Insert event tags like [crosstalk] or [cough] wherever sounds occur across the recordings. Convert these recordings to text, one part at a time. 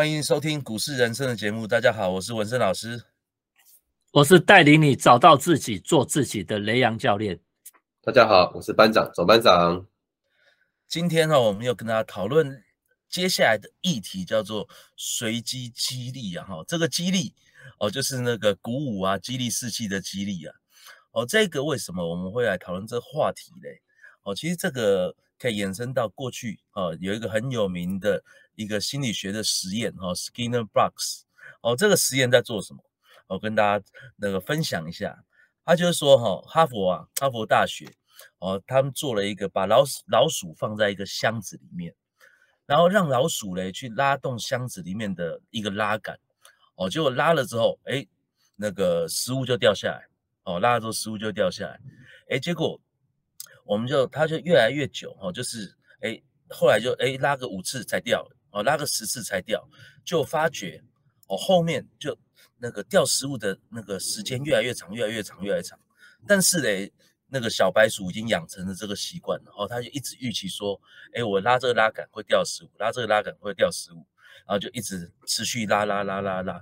欢迎收听股市人生的节目。大家好，我是文生老师，我是带领你找到自己、做自己的雷洋教练。大家好，我是班长总班长。今天呢，我们要跟大家讨论接下来的议题，叫做随机激励啊。哈，这个激励哦，就是那个鼓舞啊、激励士气的激励啊。哦，这个为什么我们会来讨论这个话题嘞？哦，其实这个可以延伸到过去哦，有一个很有名的一个心理学的实验哈，Skinner Box。哦，这个实验在做什么？我跟大家那个分享一下。他就是说哈，哈佛啊，哈佛大学。哦，他们做了一个把老鼠老鼠放在一个箱子里面，然后让老鼠嘞去拉动箱子里面的一个拉杆，哦，结果拉了之后，哎，那个食物就掉下来，哦，拉了之后食物就掉下来，哎，结果我们就它就越来越久，哦，就是哎，后来就哎拉个五次才掉，哦，拉个十次才掉，就发觉哦后面就那个掉食物的那个时间越来越长，越来越长，越来越长，但是嘞。那个小白鼠已经养成了这个习惯了，哦，它就一直预期说，哎，我拉这个拉杆会掉食物，拉这个拉杆会掉食物，然后就一直持续拉拉拉拉拉。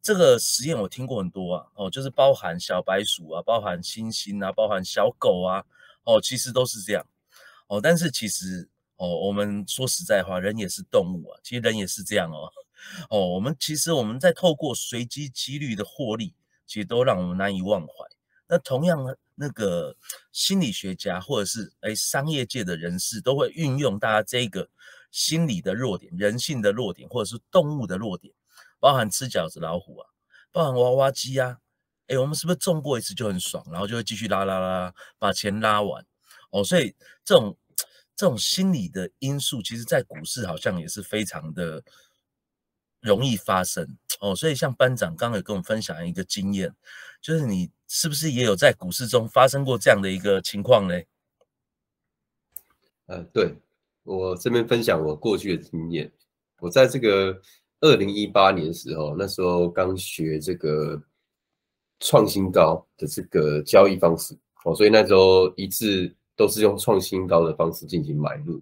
这个实验我听过很多啊，哦，就是包含小白鼠啊，包含猩猩啊，包含小狗啊，哦，其实都是这样，哦，但是其实，哦，我们说实在话，人也是动物啊，其实人也是这样哦，哦，我们其实我们在透过随机几率的获利，其实都让我们难以忘怀。那同样呢？那个心理学家或者是哎商业界的人士都会运用大家这个心理的弱点、人性的弱点，或者是动物的弱点，包含吃饺子老虎啊，包含娃娃机啊，哎，我们是不是中过一次就很爽，然后就会继续拉拉拉把钱拉完哦？所以这种这种心理的因素，其实在股市好像也是非常的容易发生哦。所以像班长刚刚有跟我们分享一个经验，就是你。是不是也有在股市中发生过这样的一个情况呢？呃，对我这边分享我过去的经验。我在这个二零一八年的时候，那时候刚学这个创新高的这个交易方式哦，所以那时候一致都是用创新高的方式进行买入。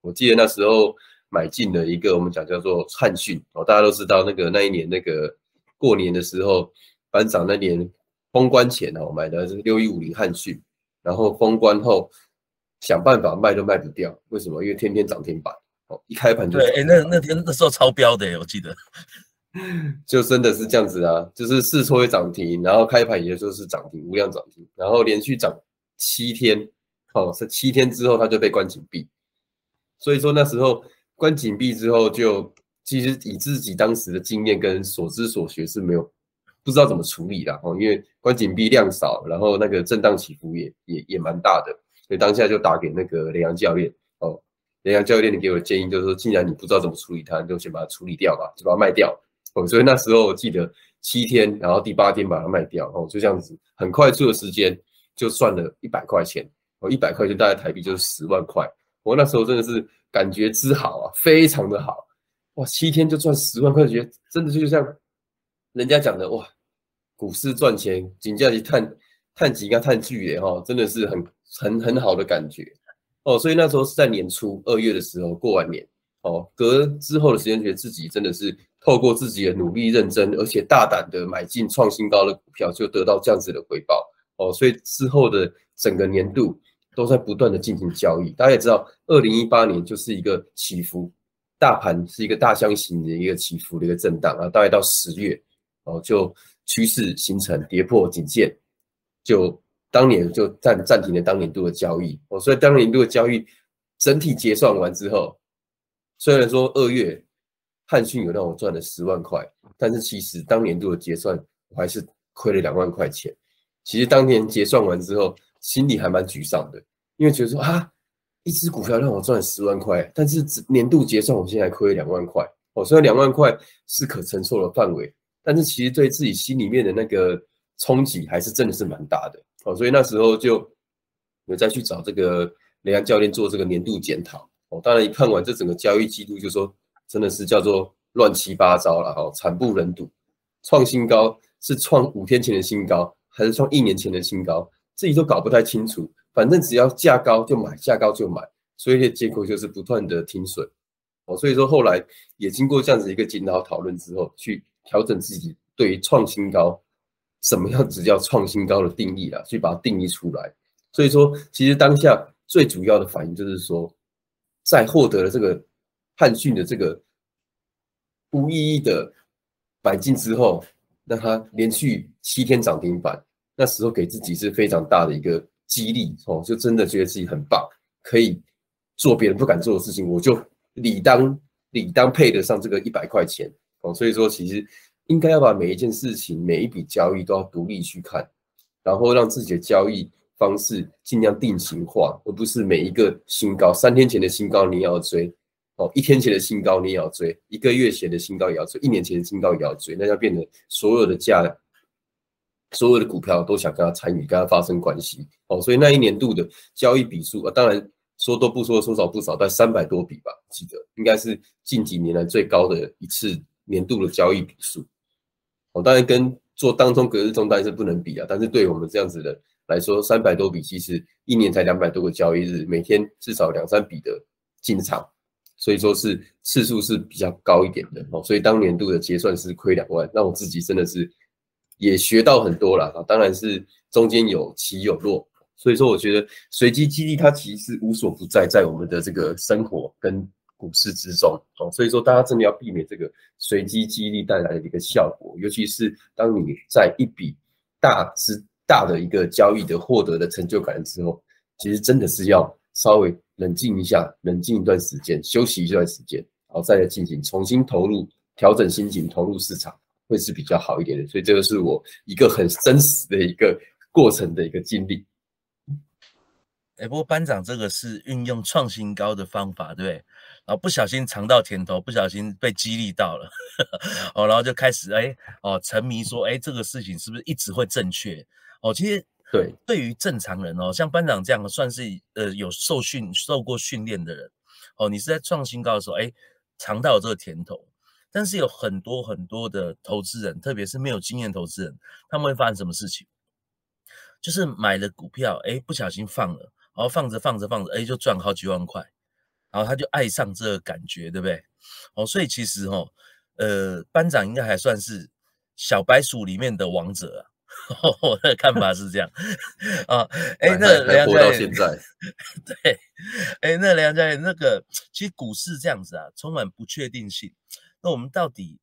我记得那时候买进了一个我们讲叫做汉讯哦，大家都知道那个那一年那个过年的时候，班长那年。封关前呢，我买的是六一五零汉讯，然后封关后想办法卖都卖不掉，为什么？因为天天涨停板，哦，一开盘就对，哎，那那天那时候超标的，我记得，就真的是这样子啊，就是试错会涨停，然后开盘也就是涨停，无量涨停，然后连续涨七天，哦，是七天之后他就被关紧闭，所以说那时候关紧闭之后，就其实以自己当时的经验跟所知所学是没有。不知道怎么处理啦，哦，因为关紧闭量少，然后那个震荡起伏也也也蛮大的，所以当下就打给那个雷阳教练，哦，雷阳教练你给我的建议就是说，既然你不知道怎么处理它，你就先把它处理掉吧，就把它卖掉，哦，所以那时候我记得七天，然后第八天把它卖掉，哦，就这样子，很快速的时间就赚了一百块钱，我，一百块钱大概台币就是十万块，我那时候真的是感觉之好啊，非常的好，哇，七天就赚十万块钱，真的就像。人家讲的哇，股市赚钱，紧接着探探几个探巨的哈，真的是很很很好的感觉哦。所以那时候是在年初二月的时候过完年哦，隔之后的时间，觉得自己真的是透过自己的努力、认真，而且大胆的买进创新高的股票，就得到这样子的回报哦。所以之后的整个年度都在不断的进行交易。大家也知道，二零一八年就是一个起伏，大盘是一个大箱型的一个起伏的一个震荡啊，大概到十月。然哦，就趋势形成跌破颈线，就当年就暂暂停了当年度的交易。哦，所以当年度的交易整体结算完之后，虽然说二月汉讯有让我赚了十万块，但是其实当年度的结算我还是亏了两万块钱。其实当年结算完之后，心里还蛮沮丧的，因为觉得说啊，一只股票让我赚十万块，但是年度结算我现在亏两万块。哦，虽然两万块是可承受的范围。但是其实对自己心里面的那个冲击还是真的是蛮大的哦，所以那时候就有再去找这个雷安教练做这个年度检讨哦。当然一看完这整个交易记录，就说真的是叫做乱七八糟了哈，惨不忍睹。创新高是创五天前的新高，还是创一年前的新高，自己都搞不太清楚。反正只要价高就买，价高就买，所以结果就是不断的停损哦，所以说后来也经过这样子一个检讨讨论之后，去调整自己对于创新高什么样子叫创新高的定义啊，去把它定义出来。所以说，其实当下最主要的反应就是说，在获得了这个汉讯的这个无意义的买进之后，让它连续七天涨停板，那时候给自己是非常大的一个激励哦，就真的觉得自己很棒，可以做别人不敢做的事情，我就。理当理当配得上这个一百块钱哦，所以说其实应该要把每一件事情、每一笔交易都要独立去看，然后让自己的交易方式尽量定型化，而不是每一个新高，三天前的新高你也要追哦，一天前的新高你也要追，一个月前的新高也要追，一年前的新高也要追，那要变成所有的价，所有的股票都想跟他参与，跟他发生关系哦，所以那一年度的交易笔数啊，当然。说多不说，说少不少，在三百多笔吧，记得应该是近几年来最高的一次年度的交易笔数。哦，当然跟做当中隔日中单是不能比啊，但是对我们这样子的来说，三百多笔其实一年才两百多个交易日，每天至少两三笔的进场，所以说是次数是比较高一点的哦。所以当年度的结算是亏两万，那我自己真的是也学到很多了啊，当然是中间有起有落。所以说，我觉得随机激励它其实无所不在，在我们的这个生活跟股市之中哦。所以说，大家真的要避免这个随机激励带来的一个效果，尤其是当你在一笔大之大的一个交易的获得的成就感之后，其实真的是要稍微冷静一下，冷静一段时间，休息一段时间，然后再来进行重新投入，调整心情，投入市场会是比较好一点的。所以这个是我一个很真实的一个过程的一个经历。哎，不过班长这个是运用创新高的方法，对不对？然后不小心尝到甜头，不小心被激励到了，[laughs] 哦，然后就开始哎哦沉迷说，哎，这个事情是不是一直会正确？哦，其实对，对于正常人哦，像班长这样算是呃有受训、受过训练的人，哦，你是在创新高的时候，哎，尝到这个甜头，但是有很多很多的投资人，特别是没有经验投资人，他们会发生什么事情？就是买了股票，哎，不小心放了。然后放着放着放着，哎，就赚好几万块，然后他就爱上这个感觉，对不对？哦，所以其实哦，呃，班长应该还算是小白鼠里面的王者啊。[laughs] 我的看法是这样啊。哎，那梁家到现在，[laughs] 对，哎，那梁家那个，其实股市这样子啊，充满不确定性。那我们到底，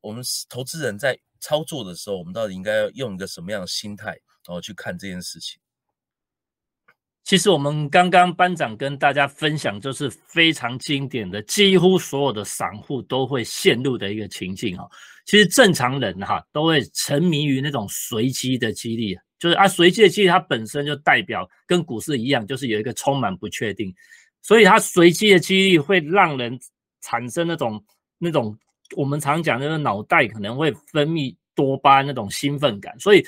我们投资人在操作的时候，我们到底应该要用一个什么样的心态，然后去看这件事情？其实我们刚刚班长跟大家分享，就是非常经典的，几乎所有的散户都会陷入的一个情境哈。其实正常人哈都会沉迷于那种随机的激励，就是啊随机的激励它本身就代表跟股市一样，就是有一个充满不确定，所以它随机的激励会让人产生那种那种我们常讲那个脑袋可能会分泌多巴胺那种兴奋感，所以。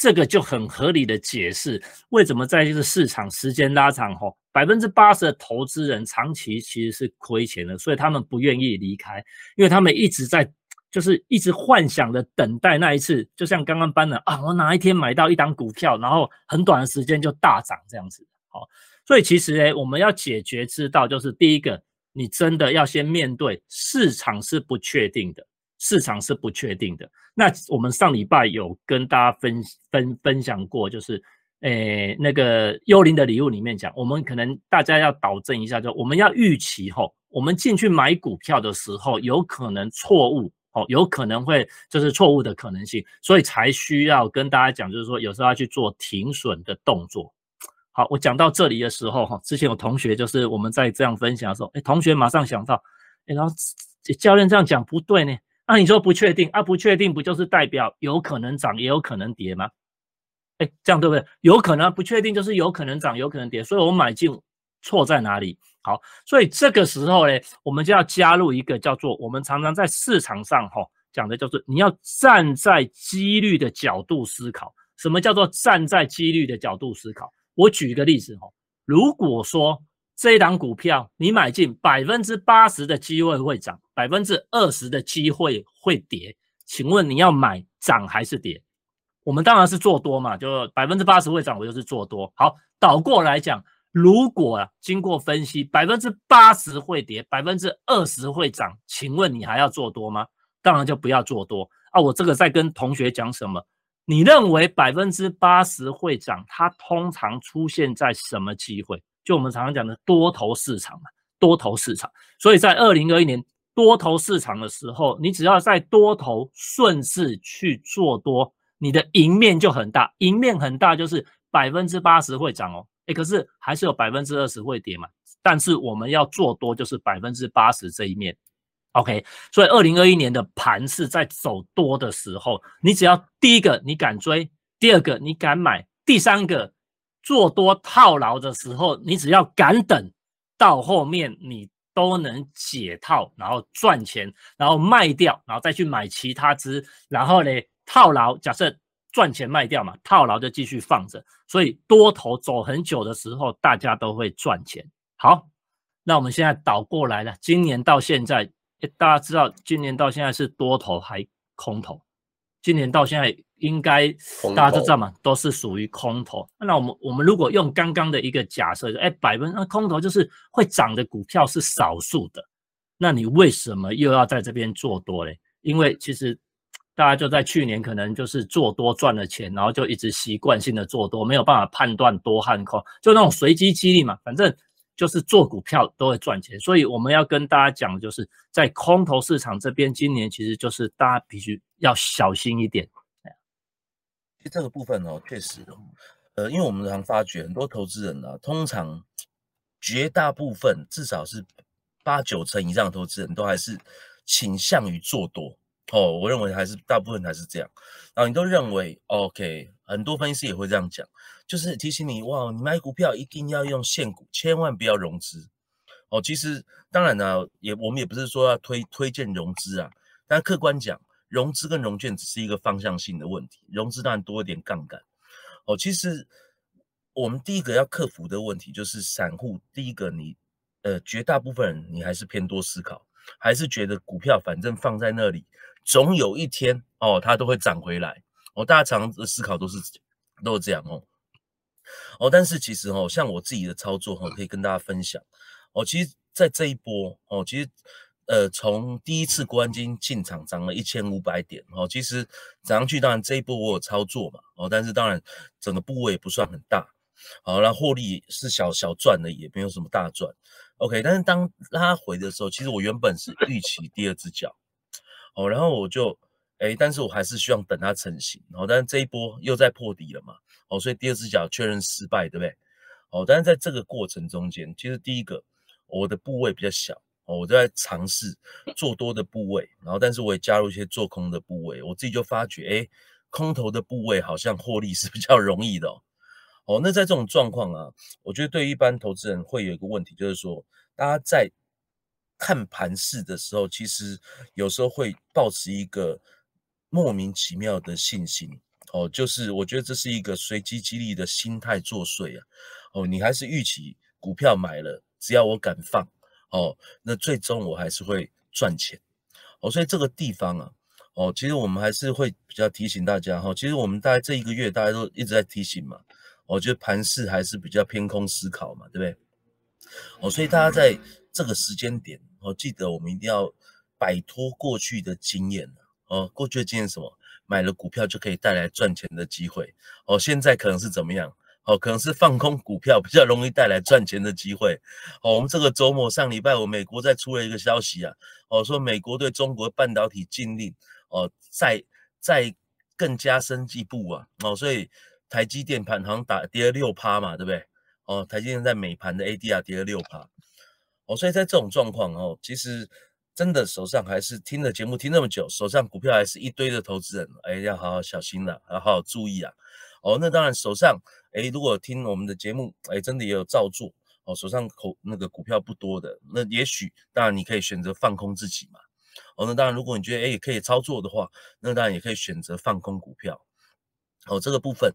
这个就很合理的解释，为什么在这个市场时间拉长后，百分之八十的投资人长期其实是亏钱的，所以他们不愿意离开，因为他们一直在就是一直幻想的等待那一次，就像刚刚班的啊，我哪一天买到一档股票，然后很短的时间就大涨这样子。好，所以其实呢，我们要解决之道就是第一个，你真的要先面对市场是不确定的。市场是不确定的。那我们上礼拜有跟大家分分分享过，就是诶那个幽灵的礼物里面讲，我们可能大家要导正一下，就我们要预期吼，我们进去买股票的时候，有可能错误哦，有可能会就是错误的可能性，所以才需要跟大家讲，就是说有时候要去做停损的动作。好，我讲到这里的时候哈，之前有同学就是我们在这样分享的时候，哎，同学马上想到，哎，然后教练这样讲不对呢。那你说不确定啊？不确定不就是代表有可能涨，也有可能跌吗？哎，这样对不对？有可能不确定就是有可能涨，有可能跌。所以我买进错在哪里？好，所以这个时候呢，我们就要加入一个叫做我们常常在市场上哈讲的，就是你要站在几率的角度思考。什么叫做站在几率的角度思考？我举一个例子哈，如果说。这一档股票，你买进百分之八十的机会会涨，百分之二十的机会会跌。请问你要买涨还是跌？我们当然是做多嘛，就百分之八十会涨，我就是做多。好，倒过来讲，如果啊经过分析，百分之八十会跌，百分之二十会涨，请问你还要做多吗？当然就不要做多啊！我这个在跟同学讲什么？你认为百分之八十会涨，它通常出现在什么机会？就我们常常讲的多头市场嘛，多头市场。所以在二零二一年多头市场的时候，你只要在多头顺势去做多，你的赢面就很大，赢面很大就是百分之八十会涨哦。哎，可是还是有百分之二十会跌嘛。但是我们要做多，就是百分之八十这一面。OK，所以二零二一年的盘是在走多的时候，你只要第一个你敢追，第二个你敢买，第三个做多套牢的时候，你只要敢等到后面，你都能解套，然后赚钱，然后卖掉，然后再去买其他只，然后呢套牢，假设赚钱卖掉嘛，套牢就继续放着。所以多头走很久的时候，大家都会赚钱。好，那我们现在倒过来了，今年到现在。大家知道今年到现在是多头还空头？今年到现在应该大家都知道嘛，都是属于空头。那我们我们如果用刚刚的一个假设，哎，百分那空头就是会涨的股票是少数的，那你为什么又要在这边做多嘞？因为其实大家就在去年可能就是做多赚了钱，然后就一直习惯性的做多，没有办法判断多和空，就那种随机激励嘛，反正。就是做股票都会赚钱，所以我们要跟大家讲，就是在空头市场这边，今年其实就是大家必须要小心一点。其实这个部分哦，确实，呃，因为我们常发觉很多投资人呢，通常绝大部分至少是八九成以上的投资人都还是倾向于做多哦。我认为还是大部分还是这样，然后你都认为 OK，很多分析师也会这样讲。就是提醒你哇，你买股票一定要用现股，千万不要融资哦。其实当然呢，也我们也不是说要推推荐融资啊，但客观讲，融资跟融券只是一个方向性的问题。融资当然多一点杠杆哦。其实我们第一个要克服的问题就是散户，第一个你呃绝大部分人你还是偏多思考，还是觉得股票反正放在那里，总有一天哦它都会涨回来哦。大家常的思考都是都是这样哦。哦，但是其实哦，像我自己的操作哈，可以跟大家分享。哦，其实，在这一波哦，其实呃，从第一次关金进场涨了一千五百点哦，其实涨上去，当然这一波我有操作嘛。哦，但是当然整个部位不算很大。好，那获利是小小赚的，也没有什么大赚。OK，但是当拉回的时候，其实我原本是预期第二只脚。哦，然后我就哎，但是我还是希望等它成型。哦，但是这一波又在破底了嘛。哦，所以第二只脚确认失败，对不对？哦，但是在这个过程中间，其实第一个我的部位比较小，哦，我在尝试做多的部位，然后但是我也加入一些做空的部位，我自己就发觉，哎，空头的部位好像获利是比较容易的哦。哦，那在这种状况啊，我觉得对一般投资人会有一个问题，就是说，大家在看盘势的时候，其实有时候会保持一个莫名其妙的信心。哦，就是我觉得这是一个随机激励的心态作祟啊！哦，你还是预期股票买了，只要我敢放，哦，那最终我还是会赚钱。哦，所以这个地方啊，哦，其实我们还是会比较提醒大家哈。其实我们大概这一个月大家都一直在提醒嘛，我觉得盘势还是比较偏空思考嘛，对不对？哦，所以大家在这个时间点，哦，记得我们一定要摆脱过去的经验哦，过去的经验什么？买了股票就可以带来赚钱的机会哦，现在可能是怎么样？哦，可能是放空股票比较容易带来赚钱的机会。哦，我们这个周末上礼拜五，美国再出了一个消息啊，哦，说美国对中国半导体禁令，哦，再再更加深一步啊，哦，所以台积电盘好像打跌了六趴嘛，对不对？哦，台积电在美盘的 ADR 跌了六趴，哦，所以在这种状况哦，其实。真的手上还是听了节目听那么久，手上股票还是一堆的投资人，哎，要好好小心了，要好好注意啊。哦，那当然手上，哎，如果听我们的节目，哎，真的也有照做，哦，手上口那个股票不多的，那也许当然你可以选择放空自己嘛。哦，那当然如果你觉得哎也可以操作的话，那当然也可以选择放空股票。哦，这个部分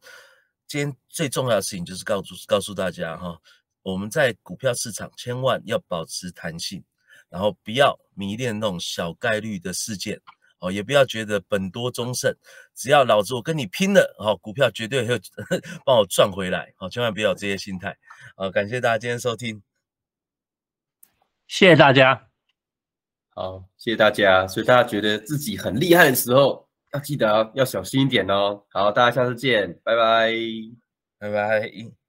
今天最重要的事情就是告诉告诉大家哈，我们在股票市场千万要保持弹性。然后不要迷恋那种小概率的事件哦，也不要觉得本多终胜，只要老子我跟你拼了，哦，股票绝对会 [laughs] 帮我赚回来，好，千万不要有这些心态。好，感谢大家今天收听，谢谢大家。好，谢谢大家。所以大家觉得自己很厉害的时候，要记得要小心一点哦。好，大家下次见，拜拜，拜拜。